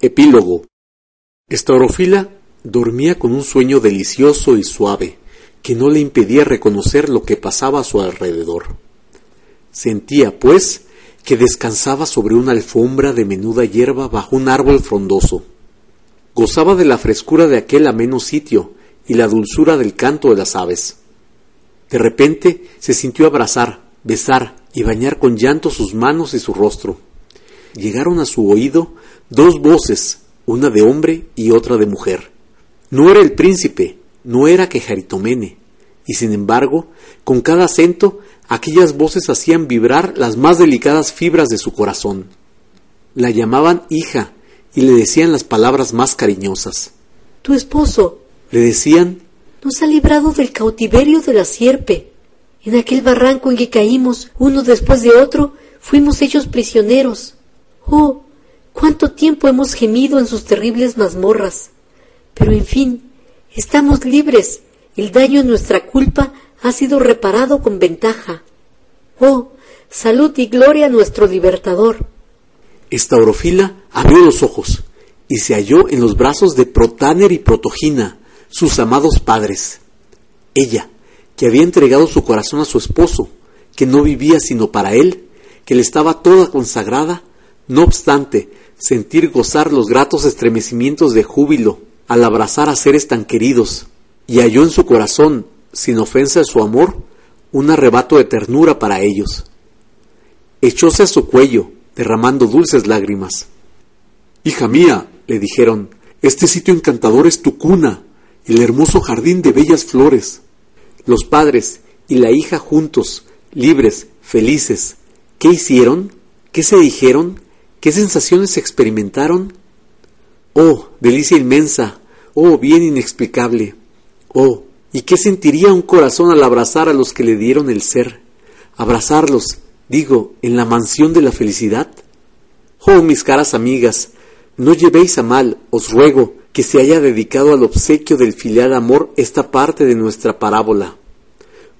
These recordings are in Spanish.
Epílogo. Estaurofila dormía con un sueño delicioso y suave, que no le impedía reconocer lo que pasaba a su alrededor. Sentía, pues, que descansaba sobre una alfombra de menuda hierba bajo un árbol frondoso. Gozaba de la frescura de aquel ameno sitio y la dulzura del canto de las aves. De repente se sintió abrazar, besar y bañar con llanto sus manos y su rostro. Llegaron a su oído dos voces, una de hombre y otra de mujer. No era el príncipe, no era Quejaritomene, y sin embargo, con cada acento, aquellas voces hacían vibrar las más delicadas fibras de su corazón. La llamaban hija y le decían las palabras más cariñosas. Tu esposo, le decían, nos ha librado del cautiverio de la sierpe. En aquel barranco en que caímos uno después de otro, fuimos hechos prisioneros. Oh, cuánto tiempo hemos gemido en sus terribles mazmorras. Pero en fin, estamos libres. El daño en nuestra culpa ha sido reparado con ventaja. Oh, salud y gloria a nuestro libertador. Estaurofila abrió los ojos y se halló en los brazos de Protáner y Protogina, sus amados padres. Ella, que había entregado su corazón a su esposo, que no vivía sino para él, que le estaba toda consagrada, no obstante, sentir gozar los gratos estremecimientos de júbilo al abrazar a seres tan queridos, y halló en su corazón, sin ofensa de su amor, un arrebato de ternura para ellos. Echóse a su cuello, derramando dulces lágrimas. Hija mía, le dijeron, este sitio encantador es tu cuna, el hermoso jardín de bellas flores. Los padres y la hija juntos, libres, felices, ¿qué hicieron? ¿Qué se dijeron? ¿Qué sensaciones experimentaron? Oh, delicia inmensa, oh, bien inexplicable. Oh, ¿y qué sentiría un corazón al abrazar a los que le dieron el ser? Abrazarlos, digo, en la mansión de la felicidad. Oh, mis caras amigas, no llevéis a mal, os ruego, que se haya dedicado al obsequio del filial amor esta parte de nuestra parábola.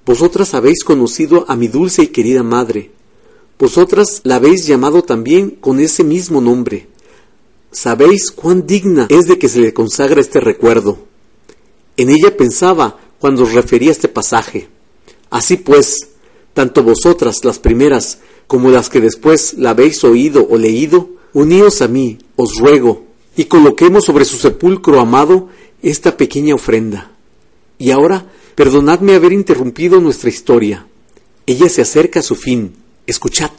Vosotras habéis conocido a mi dulce y querida madre, vosotras la habéis llamado también con ese mismo nombre. Sabéis cuán digna es de que se le consagre este recuerdo. En ella pensaba cuando os refería este pasaje. Así pues, tanto vosotras las primeras como las que después la habéis oído o leído, uníos a mí, os ruego, y coloquemos sobre su sepulcro amado esta pequeña ofrenda. Y ahora, perdonadme haber interrumpido nuestra historia. Ella se acerca a su fin, Escuchad.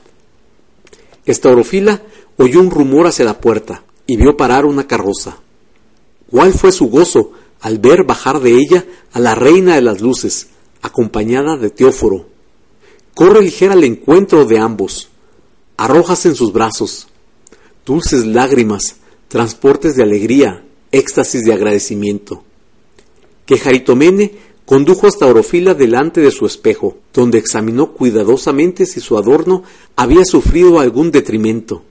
Estaurofila oyó un rumor hacia la puerta y vio parar una carroza. ¿Cuál fue su gozo al ver bajar de ella a la reina de las luces, acompañada de Teóforo? Corre ligera al encuentro de ambos, arrojas en sus brazos, dulces lágrimas, transportes de alegría, éxtasis de agradecimiento. Que Jaritomene condujo hasta Orofila delante de su espejo, donde examinó cuidadosamente si su adorno había sufrido algún detrimento,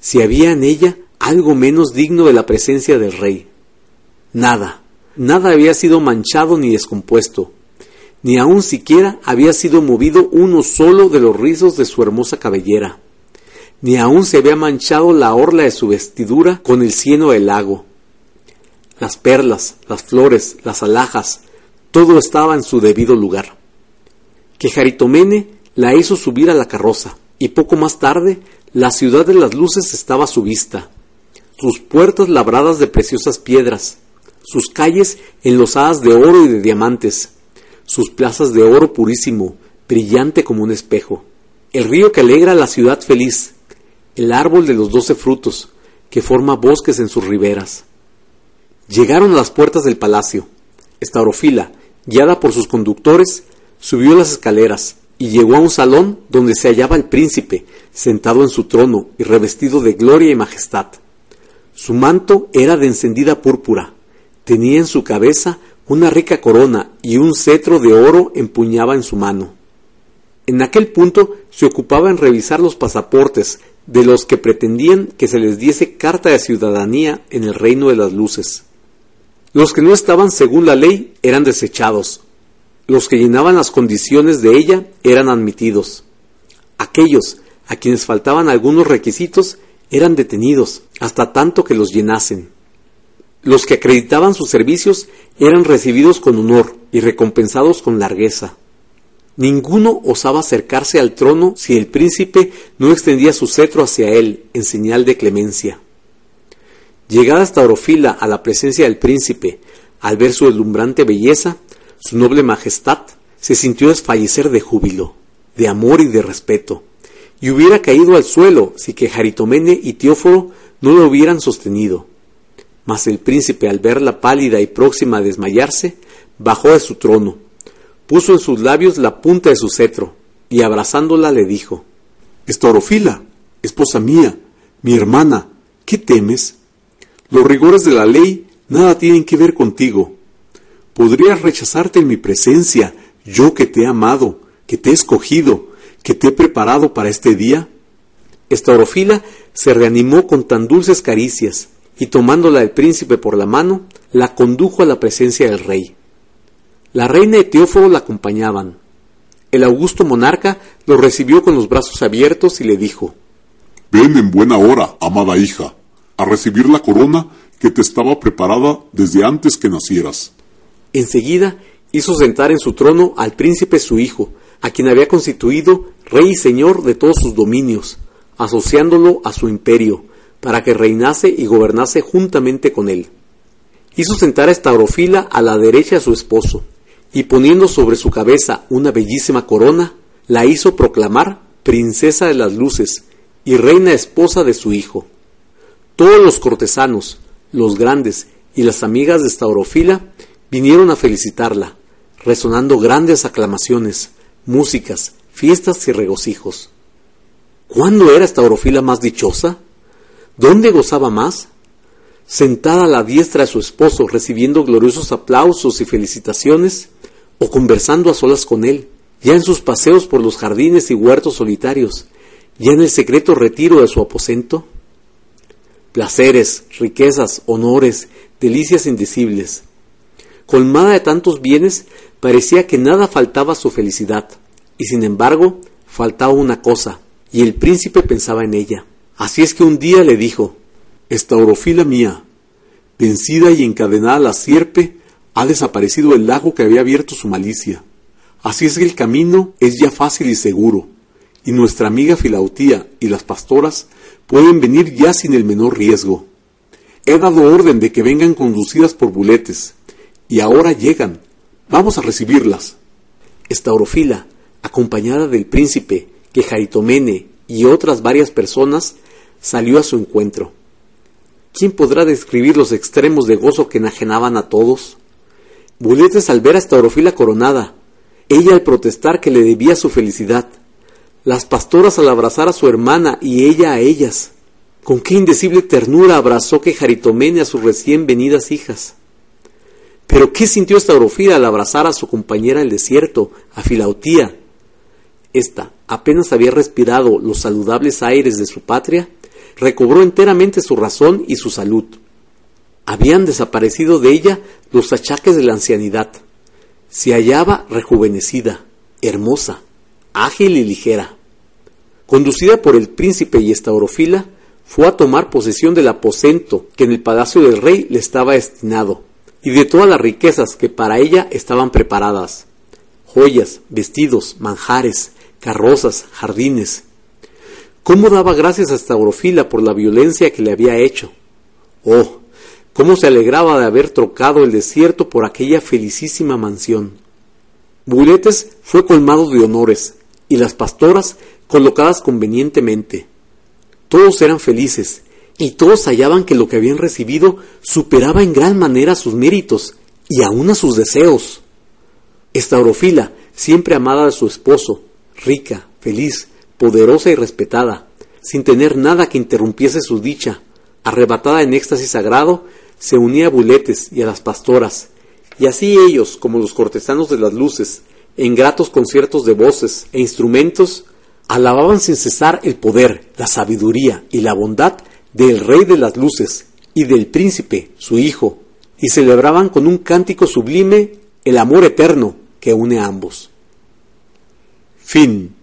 si había en ella algo menos digno de la presencia del rey. Nada, nada había sido manchado ni descompuesto, ni aun siquiera había sido movido uno solo de los rizos de su hermosa cabellera, ni aun se había manchado la orla de su vestidura con el cieno del lago. Las perlas, las flores, las alhajas, todo estaba en su debido lugar. Que Jaritomene la hizo subir a la carroza, y poco más tarde la ciudad de las luces estaba a su vista, sus puertas labradas de preciosas piedras, sus calles enlosadas de oro y de diamantes, sus plazas de oro purísimo, brillante como un espejo, el río que alegra la ciudad feliz, el árbol de los doce frutos, que forma bosques en sus riberas. Llegaron a las puertas del palacio. Estaurofila, guiada por sus conductores, subió las escaleras y llegó a un salón donde se hallaba el príncipe, sentado en su trono y revestido de gloria y majestad. Su manto era de encendida púrpura, tenía en su cabeza una rica corona y un cetro de oro empuñaba en su mano. En aquel punto se ocupaba en revisar los pasaportes de los que pretendían que se les diese carta de ciudadanía en el reino de las luces. Los que no estaban según la ley eran desechados. Los que llenaban las condiciones de ella eran admitidos. Aquellos a quienes faltaban algunos requisitos eran detenidos hasta tanto que los llenasen. Los que acreditaban sus servicios eran recibidos con honor y recompensados con largueza. Ninguno osaba acercarse al trono si el príncipe no extendía su cetro hacia él en señal de clemencia. Llegada esta orofila a la presencia del príncipe, al ver su deslumbrante belleza, su noble majestad se sintió desfallecer de júbilo, de amor y de respeto, y hubiera caído al suelo si que Jaritomene y Teóforo no lo hubieran sostenido. Mas el príncipe, al verla pálida y próxima a desmayarse, bajó de su trono, puso en sus labios la punta de su cetro, y abrazándola le dijo Estorofila, esposa mía, mi hermana, ¿qué temes? Los rigores de la ley nada tienen que ver contigo. ¿Podrías rechazarte en mi presencia, yo que te he amado, que te he escogido, que te he preparado para este día? Estorofila se reanimó con tan dulces caricias, y tomándola el príncipe por la mano, la condujo a la presencia del rey. La reina y la acompañaban. El augusto monarca lo recibió con los brazos abiertos y le dijo Ven en buena hora, amada hija, a recibir la corona que te estaba preparada desde antes que nacieras. Enseguida hizo sentar en su trono al príncipe su hijo, a quien había constituido rey y señor de todos sus dominios, asociándolo a su imperio, para que reinase y gobernase juntamente con él. Hizo sentar a Estaurofila a la derecha de su esposo, y poniendo sobre su cabeza una bellísima corona, la hizo proclamar princesa de las luces y reina esposa de su hijo. Todos los cortesanos, los grandes y las amigas de Estaurofila vinieron a felicitarla, resonando grandes aclamaciones, músicas, fiestas y regocijos. ¿Cuándo era Estaurofila más dichosa? ¿Dónde gozaba más? Sentada a la diestra de su esposo, recibiendo gloriosos aplausos y felicitaciones, o conversando a solas con él, ya en sus paseos por los jardines y huertos solitarios, ya en el secreto retiro de su aposento? Placeres, riquezas, honores, delicias indecibles. Colmada de tantos bienes, parecía que nada faltaba a su felicidad, y sin embargo, faltaba una cosa, y el príncipe pensaba en ella. Así es que un día le dijo, Estaurofila mía, vencida y encadenada la sierpe, ha desaparecido el lago que había abierto su malicia. Así es que el camino es ya fácil y seguro, y nuestra amiga Filautía y las pastoras pueden venir ya sin el menor riesgo. He dado orden de que vengan conducidas por buletes, y ahora llegan. Vamos a recibirlas. Estaurofila, acompañada del príncipe, que Jaritomene y otras varias personas, salió a su encuentro. ¿Quién podrá describir los extremos de gozo que enajenaban a todos? Buletes al ver a Estaurofila coronada, ella al protestar que le debía su felicidad, las pastoras al abrazar a su hermana y ella a ellas. Con qué indecible ternura abrazó que Jaritomene a sus recién venidas hijas. Pero ¿qué sintió Estaurofila al abrazar a su compañera el desierto, a Filautía? Esta, apenas había respirado los saludables aires de su patria, recobró enteramente su razón y su salud. Habían desaparecido de ella los achaques de la ancianidad. Se hallaba rejuvenecida, hermosa, ágil y ligera. Conducida por el príncipe y estaurofila, fue a tomar posesión del aposento que en el palacio del rey le estaba destinado, y de todas las riquezas que para ella estaban preparadas, joyas, vestidos, manjares, carrozas, jardines. ¿Cómo daba gracias a Estaurofila por la violencia que le había hecho? Oh, cómo se alegraba de haber trocado el desierto por aquella felicísima mansión. Buletes fue colmado de honores, y las pastoras colocadas convenientemente. Todos eran felices, y todos hallaban que lo que habían recibido superaba en gran manera sus méritos y aun a sus deseos. Estaurofila, siempre amada de su esposo, rica, feliz, poderosa y respetada, sin tener nada que interrumpiese su dicha, arrebatada en éxtasis sagrado, se unía a Buletes y a las pastoras, y así ellos, como los cortesanos de las luces, en gratos conciertos de voces e instrumentos, alababan sin cesar el poder, la sabiduría y la bondad del Rey de las Luces y del Príncipe, su Hijo, y celebraban con un cántico sublime el amor eterno que une a ambos. Fin